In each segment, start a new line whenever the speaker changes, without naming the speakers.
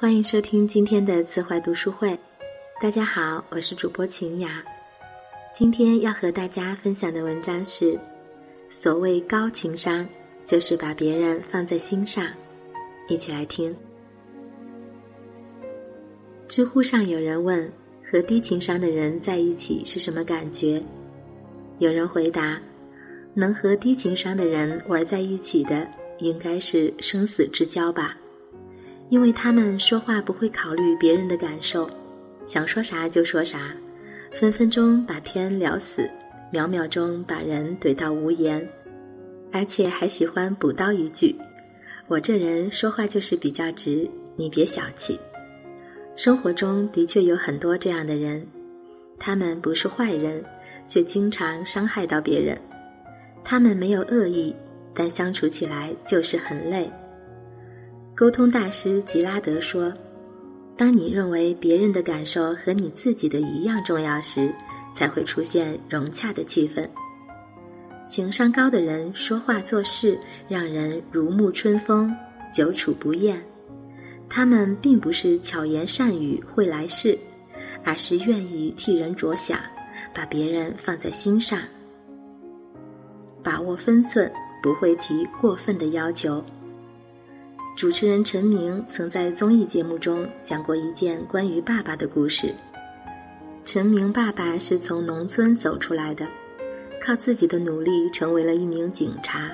欢迎收听今天的慈怀读书会。大家好，我是主播晴雅。今天要和大家分享的文章是：所谓高情商，就是把别人放在心上。一起来听。知乎上有人问：和低情商的人在一起是什么感觉？有人回答：能和低情商的人玩在一起的，应该是生死之交吧。因为他们说话不会考虑别人的感受，想说啥就说啥，分分钟把天聊死，秒秒钟把人怼到无言，而且还喜欢补刀一句：“我这人说话就是比较直，你别小气。”生活中的确有很多这样的人，他们不是坏人，却经常伤害到别人。他们没有恶意，但相处起来就是很累。沟通大师吉拉德说：“当你认为别人的感受和你自己的一样重要时，才会出现融洽的气氛。情商高的人说话做事让人如沐春风，久处不厌。他们并不是巧言善语会来事，而是愿意替人着想，把别人放在心上，把握分寸，不会提过分的要求。”主持人陈明曾在综艺节目中讲过一件关于爸爸的故事。陈明爸爸是从农村走出来的，靠自己的努力成为了一名警察，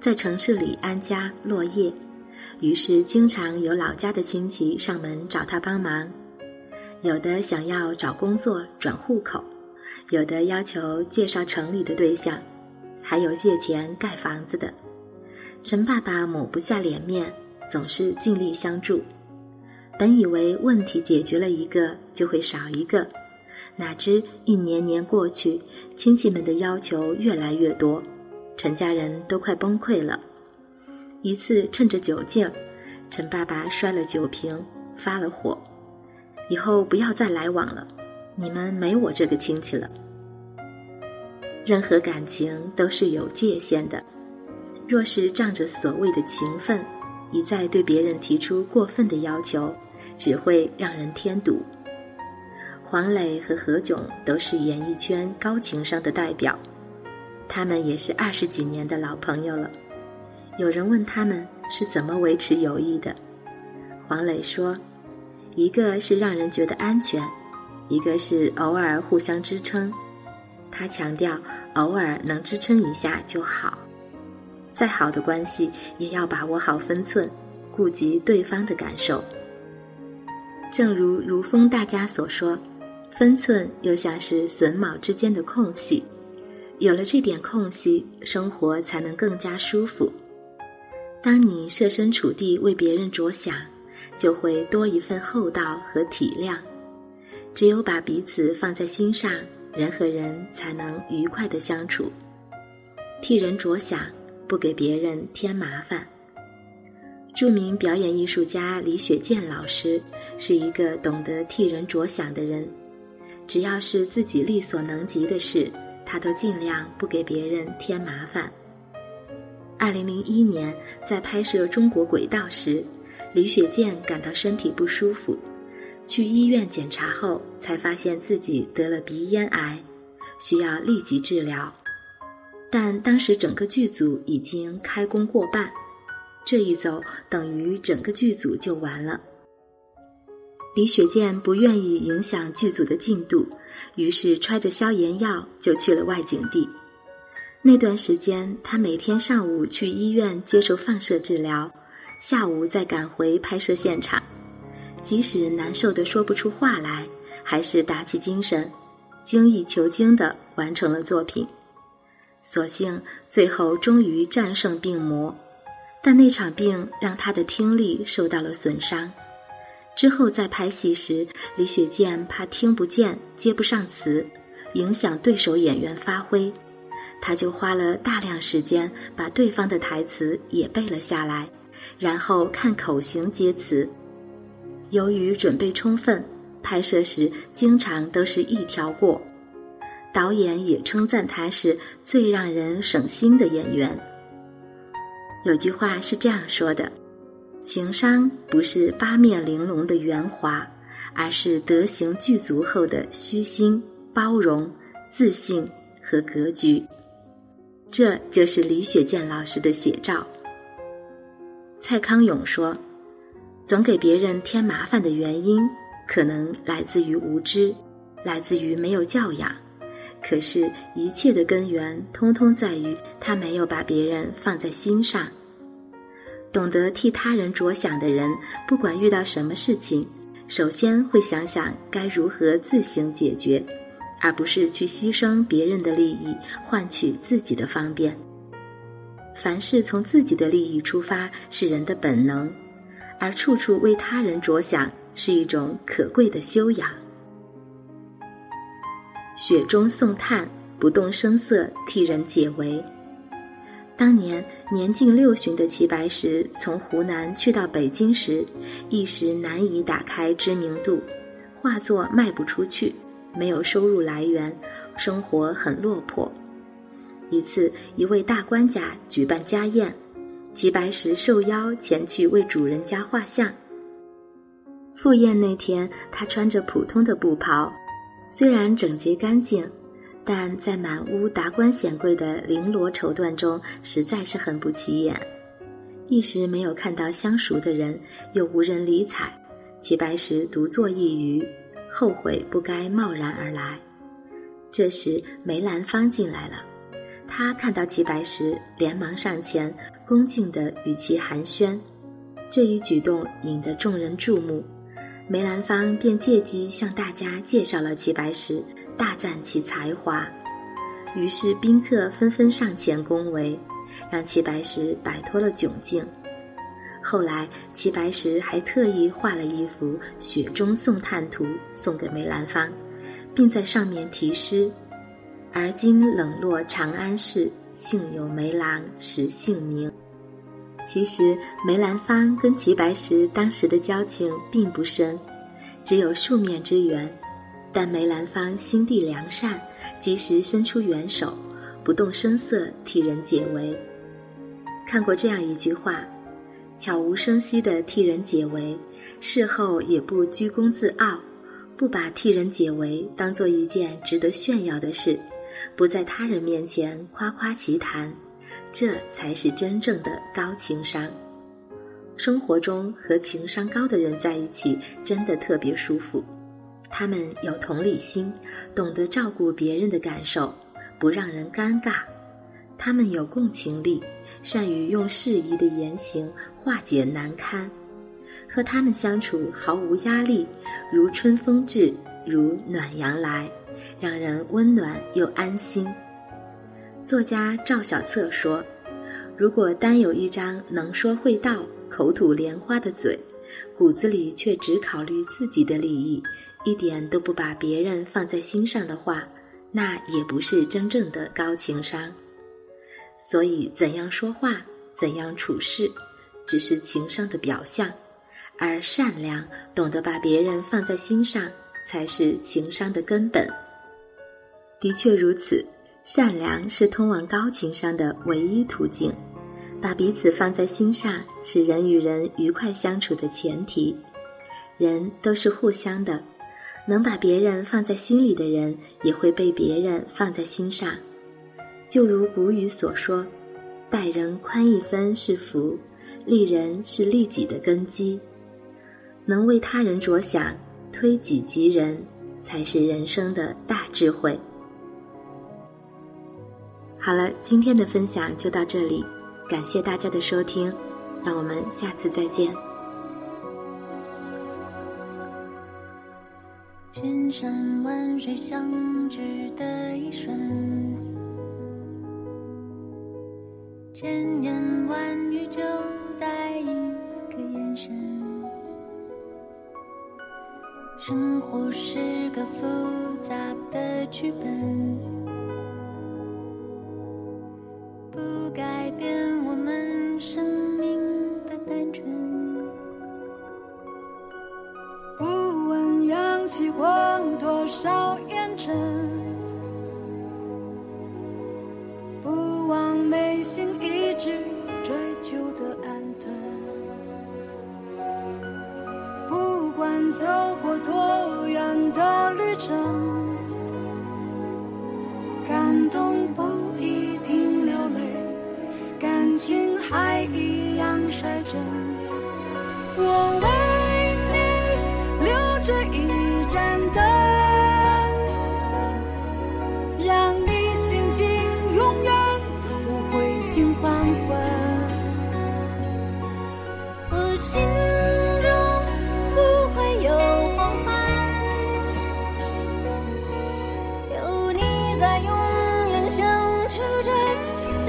在城市里安家落叶，于是经常有老家的亲戚上门找他帮忙，有的想要找工作转户口，有的要求介绍城里的对象，还有借钱盖房子的。陈爸爸抹不下脸面。总是尽力相助，本以为问题解决了一个就会少一个，哪知一年年过去，亲戚们的要求越来越多，陈家人都快崩溃了。一次趁着酒劲，陈爸爸摔了酒瓶，发了火，以后不要再来往了，你们没我这个亲戚了。任何感情都是有界限的，若是仗着所谓的情分。一再对别人提出过分的要求，只会让人添堵。黄磊和何炅都是演艺圈高情商的代表，他们也是二十几年的老朋友了。有人问他们是怎么维持友谊的，黄磊说：“一个是让人觉得安全，一个是偶尔互相支撑。他强调，偶尔能支撑一下就好。”再好的关系，也要把握好分寸，顾及对方的感受。正如如风大家所说，分寸又像是榫卯之间的空隙，有了这点空隙，生活才能更加舒服。当你设身处地为别人着想，就会多一份厚道和体谅。只有把彼此放在心上，人和人才能愉快的相处。替人着想。不给别人添麻烦。著名表演艺术家李雪健老师是一个懂得替人着想的人，只要是自己力所能及的事，他都尽量不给别人添麻烦。二零零一年，在拍摄《中国轨道》时，李雪健感到身体不舒服，去医院检查后，才发现自己得了鼻咽癌，需要立即治疗。但当时整个剧组已经开工过半，这一走等于整个剧组就完了。李雪健不愿意影响剧组的进度，于是揣着消炎药就去了外景地。那段时间，他每天上午去医院接受放射治疗，下午再赶回拍摄现场。即使难受的说不出话来，还是打起精神，精益求精的完成了作品。所幸最后终于战胜病魔，但那场病让他的听力受到了损伤。之后在拍戏时，李雪健怕听不见、接不上词，影响对手演员发挥，他就花了大量时间把对方的台词也背了下来，然后看口型接词。由于准备充分，拍摄时经常都是一条过。导演也称赞他是最让人省心的演员。有句话是这样说的：“情商不是八面玲珑的圆滑，而是德行具足后的虚心、包容、自信和格局。这就是李雪健老师的写照。蔡康永说：“总给别人添麻烦的原因，可能来自于无知，来自于没有教养。可是，一切的根源，通通在于他没有把别人放在心上。懂得替他人着想的人，不管遇到什么事情，首先会想想该如何自行解决，而不是去牺牲别人的利益，换取自己的方便。”凡事从自己的利益出发是人的本能，而处处为他人着想是一种可贵的修养。雪中送炭，不动声色替人解围。当年年近六旬的齐白石从湖南去到北京时，一时难以打开知名度，画作卖不出去，没有收入来源，生活很落魄。一次，一位大官家举办家宴，齐白石受邀前去为主人家画像。赴宴那天，他穿着普通的布袍，虽然整洁干净，但在满屋达官显贵的绫罗绸缎中，实在是很不起眼。一时没有看到相熟的人，又无人理睬，齐白石独坐一隅，后悔不该贸然而来。这时，梅兰芳进来了。他看到齐白石，连忙上前，恭敬地与其寒暄。这一举动引得众人注目，梅兰芳便借机向大家介绍了齐白石，大赞其才华。于是宾客纷纷上前恭维，让齐白石摆脱了窘境。后来，齐白石还特意画了一幅《雪中送炭图》送给梅兰芳，并在上面题诗。而今冷落长安市，幸有梅郎识姓名。其实梅兰芳跟齐白石当时的交情并不深，只有数面之缘。但梅兰芳心地良善，及时伸出援手，不动声色替人解围。看过这样一句话：悄无声息的替人解围，事后也不居功自傲，不把替人解围当做一件值得炫耀的事。不在他人面前夸夸其谈，这才是真正的高情商。生活中和情商高的人在一起，真的特别舒服。他们有同理心，懂得照顾别人的感受，不让人尴尬；他们有共情力，善于用适宜的言行化解难堪。和他们相处毫无压力，如春风至，如暖阳来。让人温暖又安心。作家赵小策说：“如果单有一张能说会道、口吐莲花的嘴，骨子里却只考虑自己的利益，一点都不把别人放在心上的话，那也不是真正的高情商。所以，怎样说话、怎样处事，只是情商的表象，而善良、懂得把别人放在心上，才是情商的根本。”的确如此，善良是通往高情商的唯一途径。把彼此放在心上，是人与人愉快相处的前提。人都是互相的，能把别人放在心里的人，也会被别人放在心上。就如古语所说：“待人宽一分是福，利人是利己的根基。”能为他人着想，推己及人，才是人生的大智慧。好了，今天的分享就到这里，感谢大家的收听，让我们下次再见。
千山万水相聚的一瞬，千言万语就在一个眼神。生活是个复杂的剧本。
扬起过多少烟尘，不忘内心一直追求的安顿。不管走过多远的旅程，感动不一定流泪，感情还一样率真。我为你留着一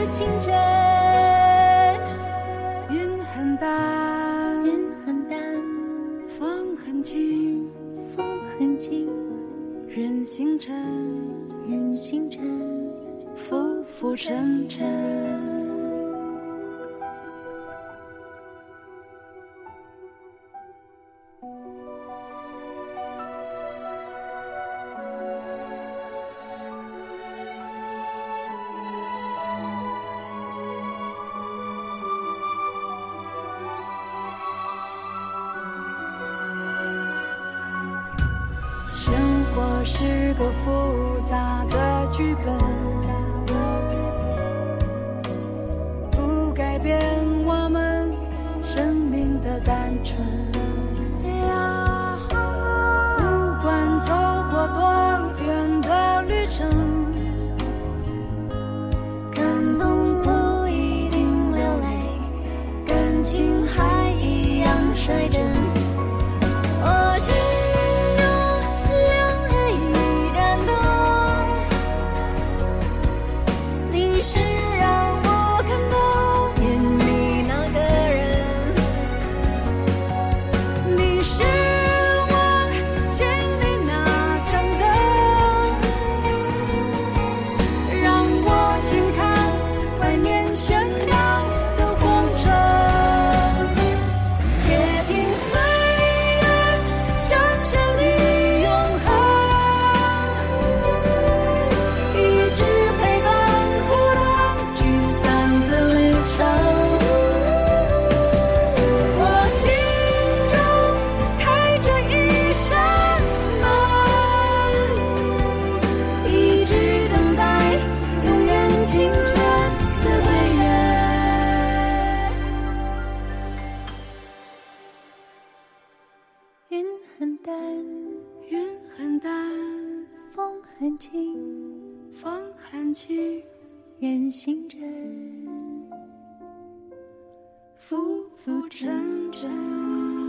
的清晨。
云很淡，
云很淡，
风很轻，
风很轻，
人星辰，
人星辰，
浮浮沉沉。是个复杂的剧本，
人星辰。
浮浮沉沉。